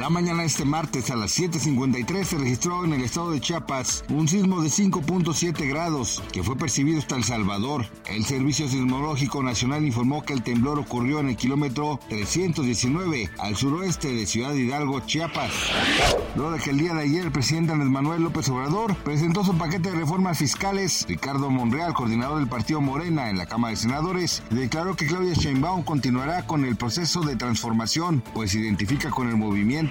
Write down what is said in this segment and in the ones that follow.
La mañana de este martes a las 7.53 se registró en el estado de Chiapas un sismo de 5.7 grados que fue percibido hasta El Salvador. El Servicio Sismológico Nacional informó que el temblor ocurrió en el kilómetro 319 al suroeste de Ciudad Hidalgo, Chiapas. Luego de que el día de ayer el presidente Andrés Manuel López Obrador presentó su paquete de reformas fiscales, Ricardo Monreal, coordinador del partido Morena en la Cámara de Senadores, declaró que Claudia Sheinbaum continuará con el proceso de transformación, pues identifica con el movimiento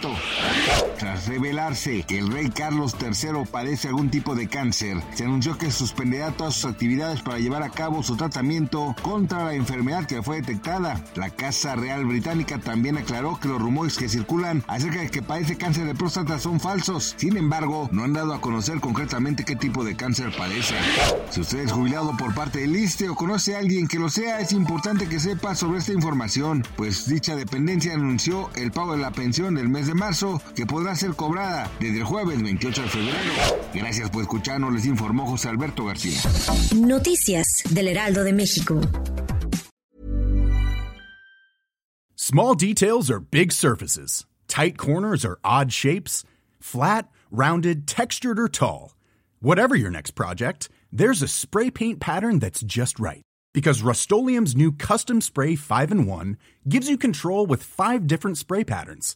tras revelarse que el rey Carlos III padece algún tipo de cáncer, se anunció que suspenderá todas sus actividades para llevar a cabo su tratamiento contra la enfermedad que fue detectada. La Casa Real Británica también aclaró que los rumores que circulan acerca de que padece cáncer de próstata son falsos. Sin embargo, no han dado a conocer concretamente qué tipo de cáncer padece. Si usted es jubilado por parte del ISTE o conoce a alguien que lo sea, es importante que sepa sobre esta información, pues dicha dependencia anunció el pago de la pensión del mes de marzo que podrá ser cobrada desde el jueves 28 de febrero. Gracias por escucharnos, les informó José Alberto García. Noticias del Heraldo de México. Small details are big surfaces. Tight corners are odd shapes. Flat, rounded, textured, or tall. Whatever your next project, there's a spray paint pattern that's just right. Because Rust new Custom Spray 5 and 1 gives you control with five different spray patterns